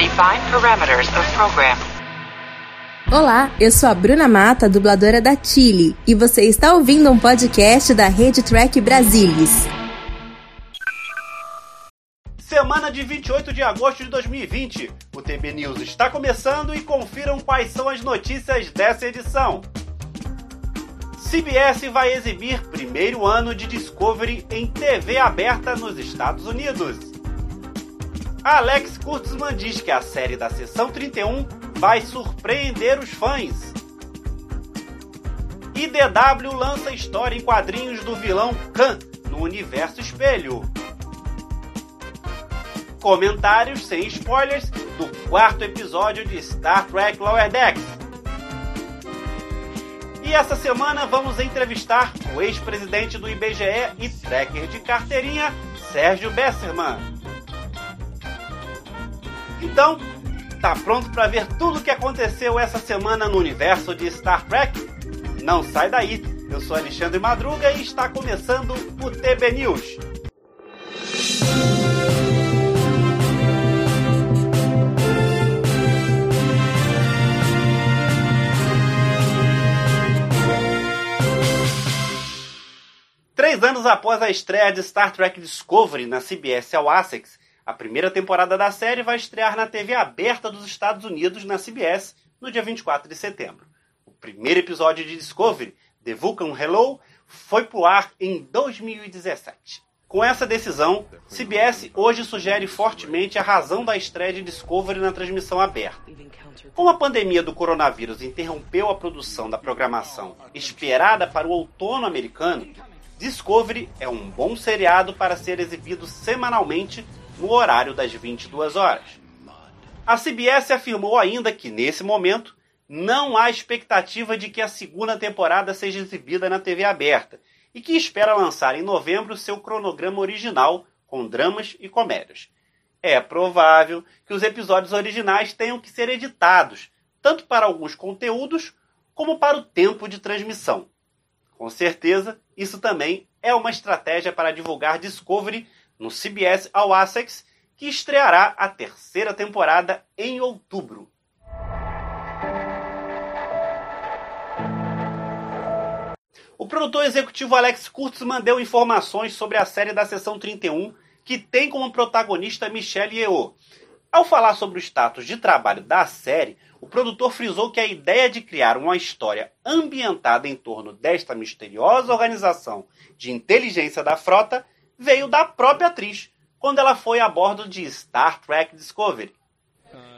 Define parameters of program. Olá, eu sou a Bruna Mata, dubladora da Chile, e você está ouvindo um podcast da Rede Track Brasilis. Semana de 28 de agosto de 2020. O TB News está começando e confiram quais são as notícias dessa edição. CBS vai exibir primeiro ano de Discovery em TV aberta nos Estados Unidos. Alex Kurtzman diz que a série da Sessão 31 vai surpreender os fãs. IDW lança história em quadrinhos do vilão Khan no universo espelho. Comentários sem spoilers do quarto episódio de Star Trek Lower Decks. E essa semana vamos entrevistar o ex-presidente do IBGE e tracker de carteirinha, Sérgio Besserman. Então, tá pronto para ver tudo o que aconteceu essa semana no universo de Star Trek? Não sai daí! Eu sou Alexandre Madruga e está começando o TB News. Três anos após a estreia de Star Trek Discovery na CBS All Access, a primeira temporada da série vai estrear na TV aberta dos Estados Unidos na CBS no dia 24 de setembro. O primeiro episódio de Discovery, The Vulcan Hello, foi pro ar em 2017. Com essa decisão, CBS hoje sugere fortemente a razão da estreia de Discovery na transmissão aberta. Como a pandemia do coronavírus interrompeu a produção da programação esperada para o outono americano, Discovery é um bom seriado para ser exibido semanalmente no horário das 22 horas. A CBS afirmou ainda que, nesse momento, não há expectativa de que a segunda temporada seja exibida na TV aberta e que espera lançar em novembro seu cronograma original com dramas e comédias. É provável que os episódios originais tenham que ser editados, tanto para alguns conteúdos como para o tempo de transmissão. Com certeza, isso também é uma estratégia para divulgar Discovery no CBS All Access, que estreará a terceira temporada em outubro. O produtor executivo Alex Kurtzman deu informações sobre a série da Sessão 31, que tem como protagonista Michelle Yeoh. Ao falar sobre o status de trabalho da série, o produtor frisou que a ideia de criar uma história ambientada em torno desta misteriosa organização de inteligência da frota veio da própria atriz, quando ela foi a bordo de Star Trek Discovery.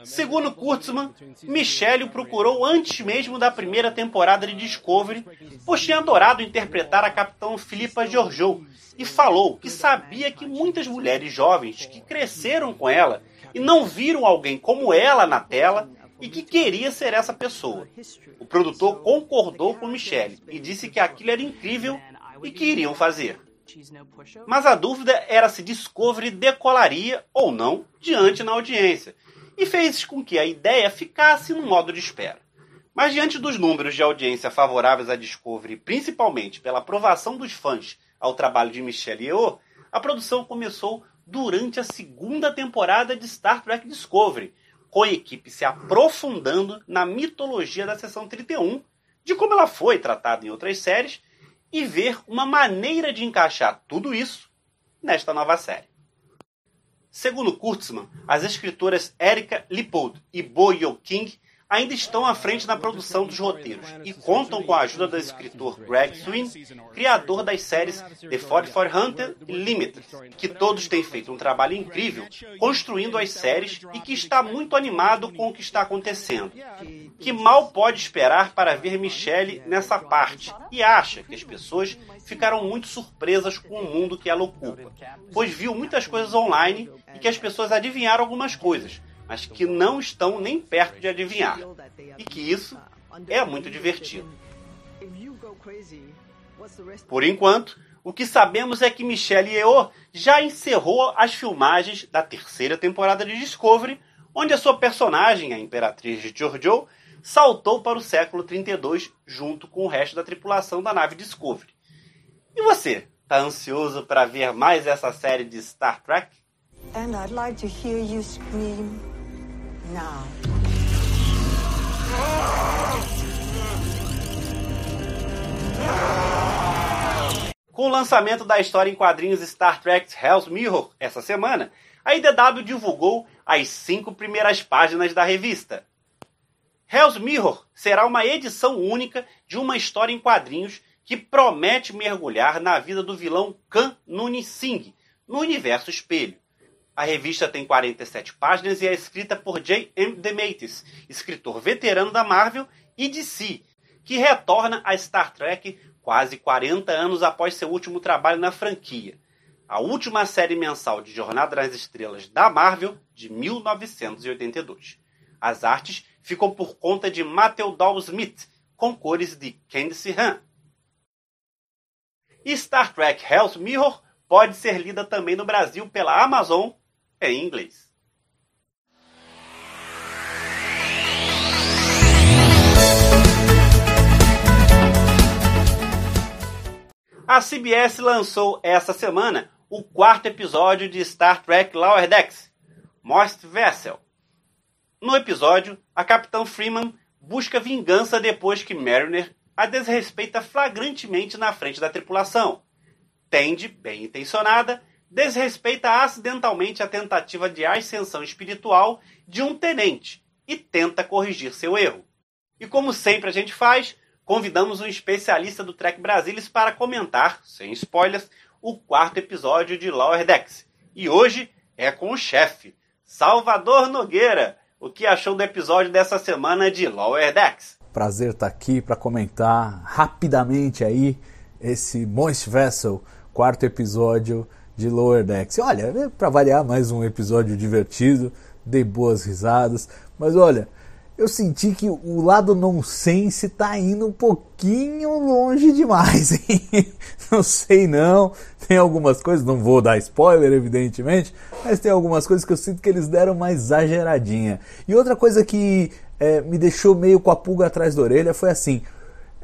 Segundo Kurtzman, Michelle o procurou antes mesmo da primeira temporada de Discovery, pois tinha adorado interpretar a capitã Philippa Georgiou e falou que sabia que muitas mulheres jovens que cresceram com ela e não viram alguém como ela na tela e que queria ser essa pessoa. O produtor concordou com Michelle e disse que aquilo era incrível e que iriam fazer. Mas a dúvida era se Discovery decolaria ou não diante na audiência, e fez com que a ideia ficasse no modo de espera. Mas diante dos números de audiência favoráveis a Discovery, principalmente pela aprovação dos fãs ao trabalho de Michelle Yeoh, a produção começou durante a segunda temporada de Star Trek Discovery, com a equipe se aprofundando na mitologia da Seção 31, de como ela foi tratada em outras séries, e ver uma maneira de encaixar tudo isso nesta nova série. Segundo Kurtzman, as escritoras Erika Lippold e Bo Yo King ainda estão à frente na produção dos roteiros e contam com a ajuda do escritor Greg Swin, criador das séries The 44 Hunter e Limited, que todos têm feito um trabalho incrível construindo as séries e que está muito animado com o que está acontecendo. Que mal pode esperar para ver Michelle nessa parte e acha que as pessoas ficaram muito surpresas com o mundo que ela ocupa, pois viu muitas coisas online e que as pessoas adivinharam algumas coisas mas que não estão nem perto de adivinhar. E que isso é muito divertido. Por enquanto, o que sabemos é que Michelle Yeoh já encerrou as filmagens da terceira temporada de Discovery, onde a sua personagem, a Imperatriz de Georgiou, saltou para o século 32 junto com o resto da tripulação da nave Discovery. E você, tá ansioso para ver mais essa série de Star Trek? And I'd like to hear you scream. Não. Com o lançamento da história em quadrinhos Star Trek Hell's Mirror essa semana, a IDW divulgou as cinco primeiras páginas da revista. Hell's Mirror será uma edição única de uma história em quadrinhos que promete mergulhar na vida do vilão Khan Noonien Singh, no universo espelho. A revista tem 47 páginas e é escrita por J. M. DeMatteis, escritor veterano da Marvel e DC, que retorna a Star Trek quase 40 anos após seu último trabalho na franquia a última série mensal de Jornada nas Estrelas da Marvel de 1982. As artes ficam por conta de Matthew Dow Smith, com cores de Candice Han. Star Trek Hell's Mirror pode ser lida também no Brasil pela Amazon em inglês. A CBS lançou essa semana o quarto episódio de Star Trek Lower Decks, Most Vessel. No episódio, a Capitã Freeman busca vingança depois que Mariner a desrespeita flagrantemente na frente da tripulação. Tende, bem intencionada, desrespeita acidentalmente a tentativa de ascensão espiritual de um tenente e tenta corrigir seu erro. E como sempre a gente faz, convidamos um especialista do Trek Brasilis para comentar, sem spoilers, o quarto episódio de Lower Decks. E hoje é com o chefe, Salvador Nogueira. O que achou do episódio dessa semana de Lower Decks? Prazer estar aqui para comentar rapidamente aí esse Moist Vessel, quarto episódio de Lower Decks. Olha, é para variar mais um episódio divertido, dei boas risadas, mas olha, eu senti que o lado nonsense tá indo um pouquinho longe demais, hein? Não sei não. Tem algumas coisas, não vou dar spoiler, evidentemente, mas tem algumas coisas que eu sinto que eles deram uma exageradinha. E outra coisa que é, me deixou meio com a pulga atrás da orelha foi assim: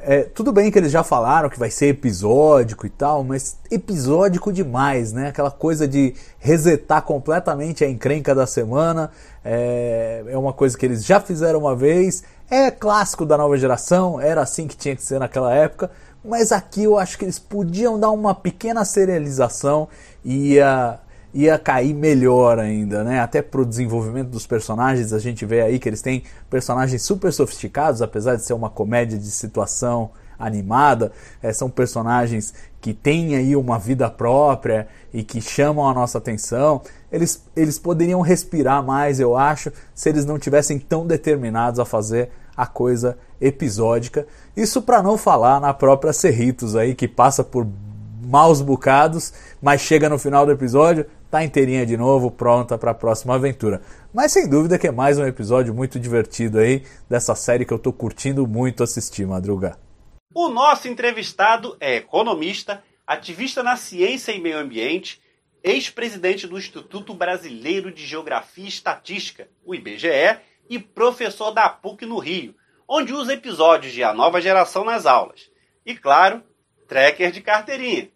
é, tudo bem que eles já falaram que vai ser episódico e tal, mas episódico demais, né? Aquela coisa de resetar completamente a encrenca da semana. É, é uma coisa que eles já fizeram uma vez. É clássico da nova geração, era assim que tinha que ser naquela época. Mas aqui eu acho que eles podiam dar uma pequena serialização e ia ia cair melhor ainda, né? Até pro desenvolvimento dos personagens, a gente vê aí que eles têm personagens super sofisticados, apesar de ser uma comédia de situação animada, é, são personagens que têm aí uma vida própria e que chamam a nossa atenção. Eles, eles poderiam respirar mais, eu acho, se eles não tivessem tão determinados a fazer a coisa episódica. Isso para não falar na própria Cerritos aí, que passa por maus bocados, mas chega no final do episódio, tá inteirinha de novo, pronta para a próxima aventura. Mas sem dúvida que é mais um episódio muito divertido aí dessa série que eu tô curtindo muito assistir, Madruga. O nosso entrevistado é economista, ativista na ciência e meio ambiente, ex-presidente do Instituto Brasileiro de Geografia e Estatística, o IBGE, e professor da PUC no Rio, onde usa episódios de A Nova Geração nas aulas. E claro, tracker de carteirinha.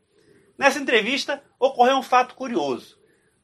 Nessa entrevista ocorreu um fato curioso.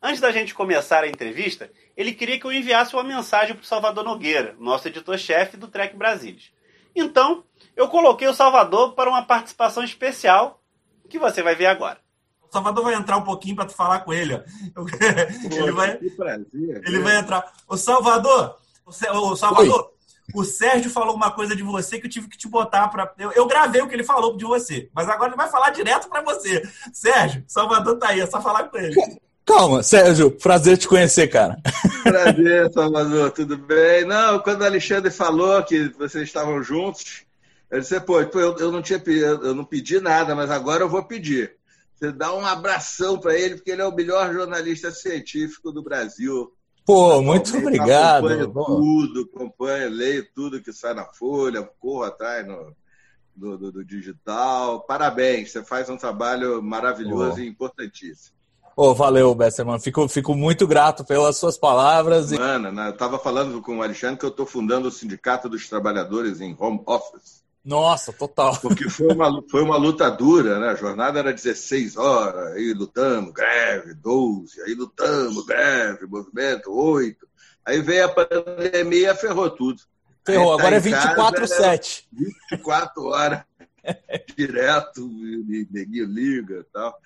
Antes da gente começar a entrevista, ele queria que eu enviasse uma mensagem para o Salvador Nogueira, nosso editor-chefe do Trek Brasilis. Então, eu coloquei o Salvador para uma participação especial que você vai ver agora. O Salvador vai entrar um pouquinho para tu falar com ele. ele, vai, ele vai entrar. O Salvador, o Salvador, Oi o Sérgio falou uma coisa de você que eu tive que te botar para. Eu, eu, gravei o que ele falou de você, mas agora ele vai falar direto para você. Sérgio, Salvador tá aí, é só falar com ele. Calma, Sérgio, prazer te conhecer, cara. Prazer, Salvador, tudo bem? Não, quando o Alexandre falou que vocês estavam juntos, eu disse, pô, eu, eu não tinha eu não pedi nada, mas agora eu vou pedir. Você dá um abração para ele, porque ele é o melhor jornalista científico do Brasil. Pô, muito obrigado. Acompanho tudo, acompanho, leio tudo que sai na Folha, corro atrás no, do, do, do digital. Parabéns, você faz um trabalho maravilhoso Pô. e importantíssimo. Oh, valeu, Besserman. Fico, fico muito grato pelas suas palavras. Mano, né, eu estava falando com o Alexandre que eu estou fundando o Sindicato dos Trabalhadores em Home Office. Nossa, total. Porque foi uma, foi uma luta dura, né? A jornada era 16 horas, aí lutamos, greve, 12, aí lutamos, greve, movimento, 8. Aí veio a pandemia, ferrou tudo. Ferrou, tá agora é 24-7. 24 horas, direto, neguinho liga e tal.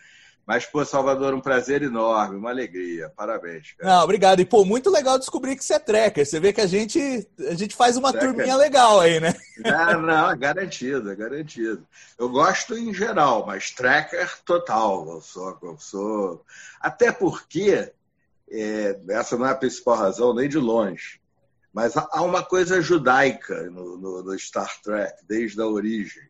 Mas, pô, Salvador, um prazer enorme, uma alegria. Parabéns, cara. Não, obrigado. E, pô, muito legal descobrir que você é tracker. Você vê que a gente, a gente faz uma tracker. turminha legal aí, né? Ah, não, é garantido, é garantido. Eu gosto em geral, mas tracker total. Eu sou. Eu sou... Até porque, é, essa não é a principal razão, nem de longe. Mas há uma coisa judaica no, no, no Star Trek, desde a origem,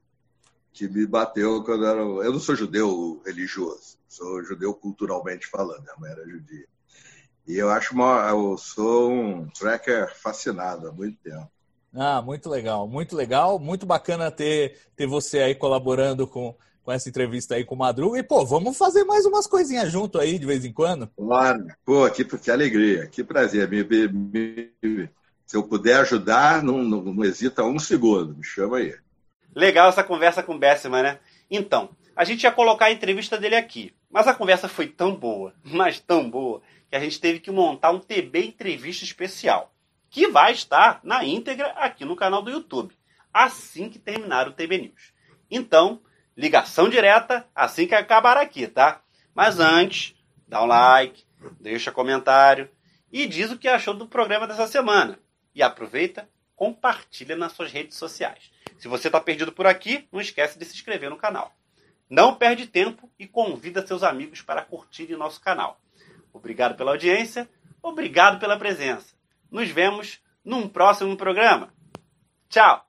que me bateu quando eu era. Eu não sou judeu religioso sou judeu culturalmente falando, minha mãe era judia. E eu acho uma, eu sou um tracker fascinado há muito tempo. Ah, muito legal, muito legal, muito bacana ter, ter você aí colaborando com, com essa entrevista aí com o Madruga. E, pô, vamos fazer mais umas coisinhas junto aí de vez em quando? Claro, pô, que, que alegria, que prazer. Me, me, me, se eu puder ajudar, não, não, não hesita um segundo, me chama aí. Legal essa conversa com o Bessima, né? Então, a gente ia colocar a entrevista dele aqui, mas a conversa foi tão boa, mas tão boa, que a gente teve que montar um TB Entrevista especial, que vai estar na íntegra aqui no canal do YouTube, assim que terminar o TB News. Então, ligação direta assim que acabar aqui, tá? Mas antes, dá um like, deixa comentário e diz o que achou do programa dessa semana. E aproveita, compartilha nas suas redes sociais. Se você está perdido por aqui, não esquece de se inscrever no canal. Não perde tempo e convida seus amigos para curtirem nosso canal. Obrigado pela audiência, obrigado pela presença. Nos vemos num próximo programa. Tchau!